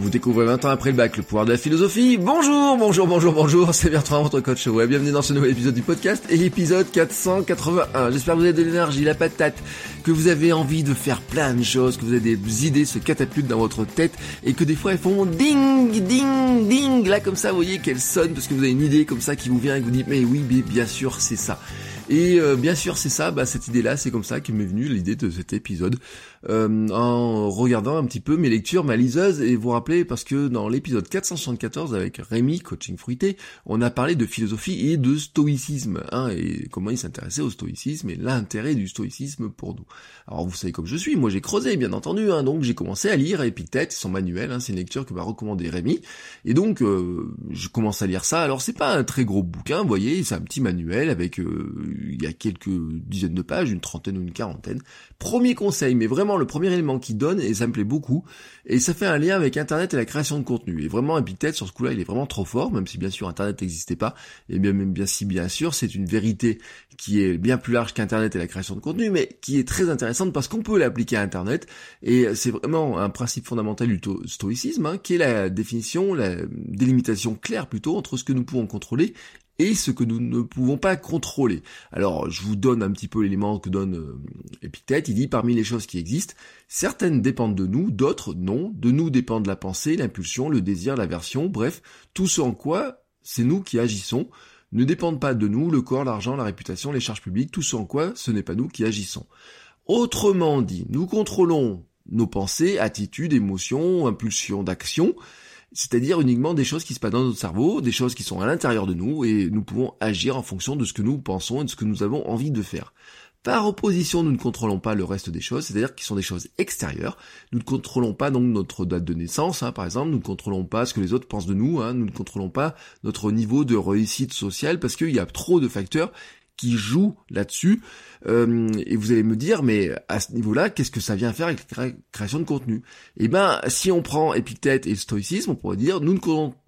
Vous découvrez 20 ans après le bac le pouvoir de la philosophie. Bonjour, bonjour, bonjour, bonjour, c'est Bertrand, votre coach web. Bienvenue dans ce nouvel épisode du podcast et l'épisode 481. J'espère que vous avez de l'énergie, la patate, que vous avez envie de faire plein de choses, que vous avez des idées se catapultent dans votre tête et que des fois elles font ding, ding, ding, là comme ça, vous voyez qu'elles sonnent parce que vous avez une idée comme ça qui vous vient et vous dites mais oui, bien sûr, c'est ça. Et euh, bien sûr, c'est ça, bah, cette idée-là, c'est comme ça que m'est venue l'idée de cet épisode, euh, en regardant un petit peu mes lectures, ma liseuse, et vous rappeler, parce que dans l'épisode 474 avec Rémi, coaching fruité, on a parlé de philosophie et de stoïcisme, hein, et comment il s'intéressait au stoïcisme et l'intérêt du stoïcisme pour nous. Alors vous savez comme je suis, moi j'ai creusé, bien entendu, hein, donc j'ai commencé à lire Épictète, son manuel, hein, c'est une lecture que m'a recommandé Rémi, et donc euh, je commence à lire ça. Alors c'est pas un très gros bouquin, vous voyez, c'est un petit manuel avec il y a quelques dizaines de pages, une trentaine ou une quarantaine. Premier conseil, mais vraiment le premier élément qui donne, et ça me plaît beaucoup, et ça fait un lien avec Internet et la création de contenu. Et vraiment, Epictète, sur ce coup-là, il est vraiment trop fort, même si bien sûr Internet n'existait pas, et bien même bien si bien sûr, c'est une vérité qui est bien plus large qu'Internet et la création de contenu, mais qui est très intéressante parce qu'on peut l'appliquer à Internet, et c'est vraiment un principe fondamental du stoïcisme, hein, qui est la définition, la délimitation claire plutôt entre ce que nous pouvons contrôler et ce que nous ne pouvons pas contrôler. Alors, je vous donne un petit peu l'élément que donne euh, Épictète. Il dit, parmi les choses qui existent, certaines dépendent de nous, d'autres non. De nous dépendent la pensée, l'impulsion, le désir, l'aversion, bref, tout ce en quoi c'est nous qui agissons ne dépendent pas de nous, le corps, l'argent, la réputation, les charges publiques, tout ce en quoi ce n'est pas nous qui agissons. Autrement dit, nous contrôlons nos pensées, attitudes, émotions, impulsions d'action, c'est-à-dire uniquement des choses qui se passent dans notre cerveau, des choses qui sont à l'intérieur de nous, et nous pouvons agir en fonction de ce que nous pensons et de ce que nous avons envie de faire. Par opposition, nous ne contrôlons pas le reste des choses, c'est-à-dire qui sont des choses extérieures. Nous ne contrôlons pas donc notre date de naissance, hein, par exemple. Nous ne contrôlons pas ce que les autres pensent de nous. Hein. Nous ne contrôlons pas notre niveau de réussite sociale parce qu'il y a trop de facteurs qui jouent là-dessus. Euh, et vous allez me dire, mais à ce niveau-là, qu'est-ce que ça vient faire avec la création de contenu? Eh ben, si on prend Épictète et stoïcisme, on pourrait dire, nous,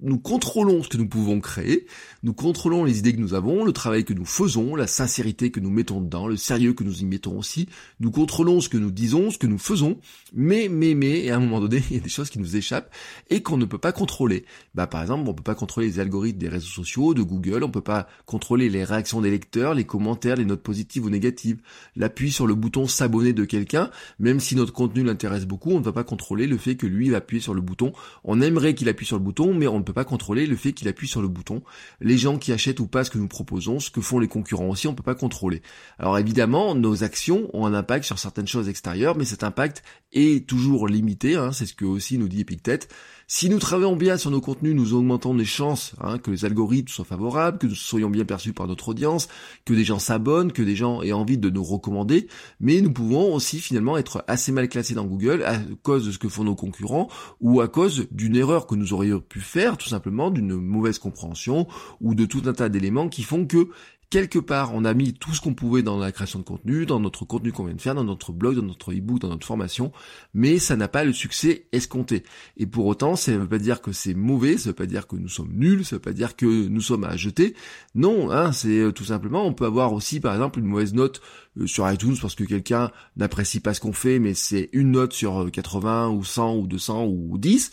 nous contrôlons ce que nous pouvons créer, nous contrôlons les idées que nous avons, le travail que nous faisons, la sincérité que nous mettons dedans, le sérieux que nous y mettons aussi, nous contrôlons ce que nous disons, ce que nous faisons, mais, mais, mais, et à un moment donné, il y a des choses qui nous échappent et qu'on ne peut pas contrôler. Bah, par exemple, on peut pas contrôler les algorithmes des réseaux sociaux, de Google, on peut pas contrôler les réactions des lecteurs, les commentaires, les notes positives ou négatives l'appui sur le bouton s'abonner de quelqu'un, même si notre contenu l'intéresse beaucoup, on ne va pas contrôler le fait que lui va appuyer sur le bouton. On aimerait qu'il appuie sur le bouton, mais on ne peut pas contrôler le fait qu'il appuie sur le bouton. Les gens qui achètent ou pas ce que nous proposons, ce que font les concurrents aussi, on ne peut pas contrôler. Alors évidemment, nos actions ont un impact sur certaines choses extérieures, mais cet impact est toujours limité, hein, c'est ce que aussi nous dit Epictète. Si nous travaillons bien sur nos contenus, nous augmentons les chances hein, que les algorithmes soient favorables, que nous soyons bien perçus par notre audience, que des gens s'abonnent, que des gens aient envie de nous recommander, mais nous pouvons aussi finalement être assez mal classés dans Google à cause de ce que font nos concurrents ou à cause d'une erreur que nous aurions pu faire, tout simplement d'une mauvaise compréhension ou de tout un tas d'éléments qui font que quelque part, on a mis tout ce qu'on pouvait dans la création de contenu, dans notre contenu qu'on vient de faire, dans notre blog, dans notre ebook, dans notre formation, mais ça n'a pas le succès escompté. Et pour autant, ça ne veut pas dire que c'est mauvais, ça ne veut pas dire que nous sommes nuls, ça ne veut pas dire que nous sommes à jeter. Non, hein, c'est euh, tout simplement, on peut avoir aussi, par exemple, une mauvaise note sur iTunes parce que quelqu'un n'apprécie pas ce qu'on fait, mais c'est une note sur 80 euh, ou 100 ou 200 ou 10.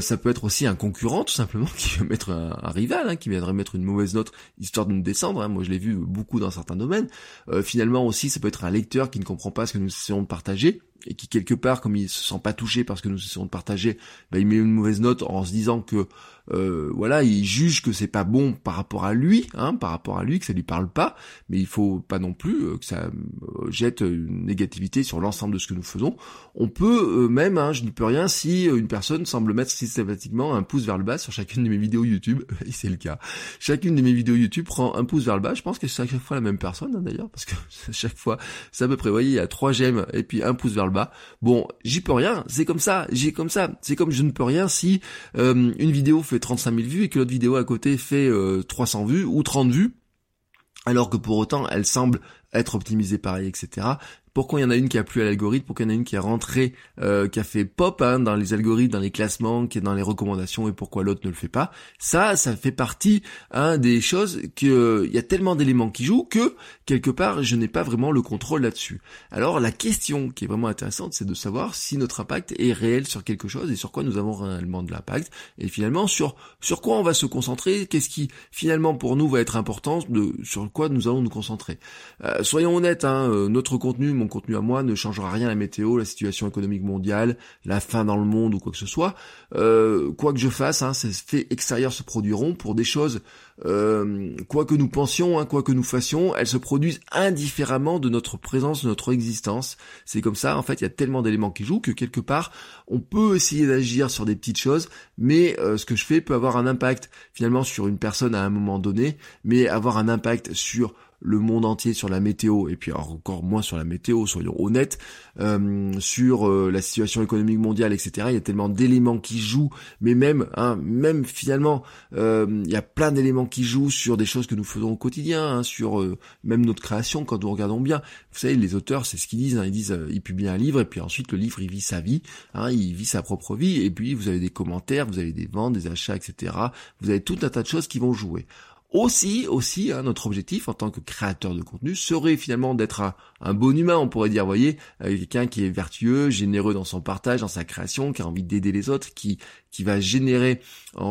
ça peut être aussi un concurrent, tout simplement, qui va mettre un, rival, hein, qui viendrait mettre une mauvaise note histoire de nous descendre. Hein. Moi, je l'ai vu beaucoup dans certains domaines. Euh, finalement aussi, ça peut être un lecteur qui ne comprend pas ce que nous essayons de partager et qui quelque part, comme il se sent pas touché parce que nous essayons de partager, bah, il met une mauvaise note en se disant que euh, voilà, il juge que c'est pas bon par rapport à lui, hein, par rapport à lui, que ça lui parle pas, mais il faut pas non plus euh, que ça euh, jette une négativité sur l'ensemble de ce que nous faisons. On peut même, hein, je ne peux rien, si une personne semble mettre systématiquement un pouce vers le bas sur chacune de mes vidéos YouTube, et c'est le cas. Chacune de mes vidéos YouTube prend un pouce vers le bas, je pense que c'est à chaque fois la même personne hein, d'ailleurs, parce que chaque fois, c'est à peu près, vous voyez, il y a trois j'aime et puis un pouce vers le Bon, j'y peux rien, c'est comme ça, j'ai comme ça, c'est comme je ne peux rien si une vidéo fait 35 000 vues et que l'autre vidéo à côté fait 300 euh, vues ou 30 vues, alors que pour autant elle semble être optimisée pareil, etc pourquoi il y en a une qui a plu à l'algorithme, pourquoi il y en a une qui est rentrée, euh, qui a fait pop hein, dans les algorithmes, dans les classements, qui est dans les recommandations, et pourquoi l'autre ne le fait pas. Ça, ça fait partie hein, des choses que il y a tellement d'éléments qui jouent que quelque part je n'ai pas vraiment le contrôle là-dessus. Alors la question qui est vraiment intéressante, c'est de savoir si notre impact est réel sur quelque chose et sur quoi nous avons réellement de l'impact, et finalement sur sur quoi on va se concentrer, qu'est-ce qui finalement pour nous va être important, de sur quoi nous allons nous concentrer. Euh, soyons honnêtes, hein, euh, notre contenu mon contenu à moi ne changera rien à la météo, la situation économique mondiale, la faim dans le monde ou quoi que ce soit. Euh, quoi que je fasse, hein, ces faits extérieurs se produiront pour des choses, euh, quoi que nous pensions, hein, quoi que nous fassions, elles se produisent indifféremment de notre présence, de notre existence. C'est comme ça, en fait, il y a tellement d'éléments qui jouent que quelque part, on peut essayer d'agir sur des petites choses, mais euh, ce que je fais peut avoir un impact finalement sur une personne à un moment donné, mais avoir un impact sur le monde entier sur la météo, et puis encore moins sur la météo, soyons honnêtes, euh, sur euh, la situation économique mondiale, etc. Il y a tellement d'éléments qui jouent, mais même, hein, même finalement, euh, il y a plein d'éléments qui jouent sur des choses que nous faisons au quotidien, hein, sur même notre création quand nous regardons bien. Vous savez, les auteurs, c'est ce qu'ils disent, hein, ils disent, ils publient un livre, et puis ensuite le livre, il vit sa vie, hein, il vit sa propre vie, et puis vous avez des commentaires, vous avez des ventes, des achats, etc. Vous avez tout un tas de choses qui vont jouer. Aussi, aussi, hein, notre objectif en tant que créateur de contenu serait finalement d'être un, bon humain, on pourrait dire, voyez, quelqu'un qui est vertueux, généreux dans son partage, dans sa création, qui a envie d'aider les autres, qui qui va générer,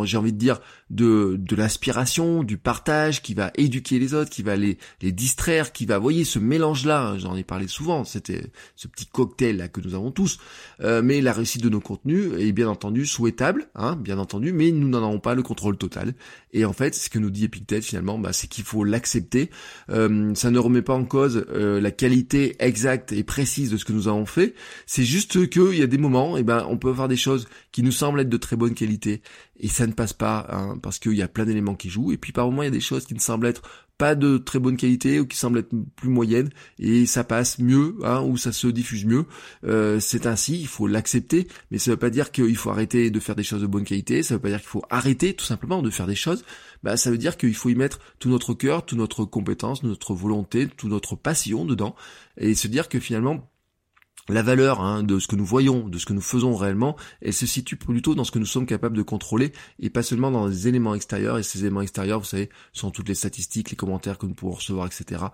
j'ai envie de dire, de, de l'aspiration, du partage, qui va éduquer les autres, qui va les, les distraire, qui va, voyez, ce mélange-là, hein, j'en ai parlé souvent, c'était ce petit cocktail-là que nous avons tous, euh, mais la réussite de nos contenus est bien entendu souhaitable, hein, bien entendu, mais nous n'en avons pas le contrôle total. Et en fait, ce que nous dit Finalement, bah, c'est qu'il faut l'accepter. Euh, ça ne remet pas en cause euh, la qualité exacte et précise de ce que nous avons fait. C'est juste qu'il y a des moments, et eh ben, on peut faire des choses qui nous semblent être de très bonne qualité et ça ne passe pas hein, parce qu'il y a plein d'éléments qui jouent. Et puis par moments il y a des choses qui ne semblent être pas de très bonne qualité ou qui semblent être plus moyennes. Et ça passe mieux hein, ou ça se diffuse mieux. Euh, c'est ainsi il faut l'accepter. Mais ça veut pas dire qu'il faut arrêter de faire des choses de bonne qualité. Ça veut pas dire qu'il faut arrêter tout simplement de faire des choses. Bah ça veut dire qu'il faut y mettre tout notre cœur toute notre compétence notre volonté toute notre passion dedans. Et se dire que finalement la valeur hein, de ce que nous voyons, de ce que nous faisons réellement, elle se situe plutôt dans ce que nous sommes capables de contrôler et pas seulement dans les éléments extérieurs. Et ces éléments extérieurs, vous savez, sont toutes les statistiques, les commentaires que nous pouvons recevoir, etc.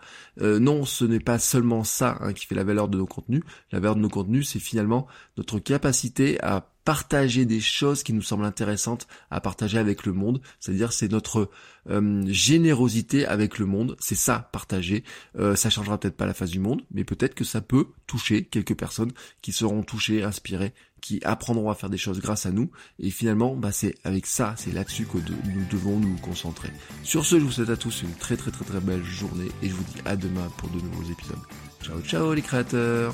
Euh, non, ce n'est pas seulement ça hein, qui fait la valeur de nos contenus. La valeur de nos contenus, c'est finalement notre capacité à partager des choses qui nous semblent intéressantes à partager avec le monde. C'est-à-dire c'est notre euh, générosité avec le monde. C'est ça, partager. Euh, ça changera peut-être pas la face du monde, mais peut-être que ça peut toucher quelques personnes qui seront touchées, inspirées, qui apprendront à faire des choses grâce à nous. Et finalement, bah, c'est avec ça, c'est là-dessus que nous devons nous concentrer. Sur ce, je vous souhaite à tous une très très très très belle journée et je vous dis à demain pour de nouveaux épisodes. Ciao ciao les créateurs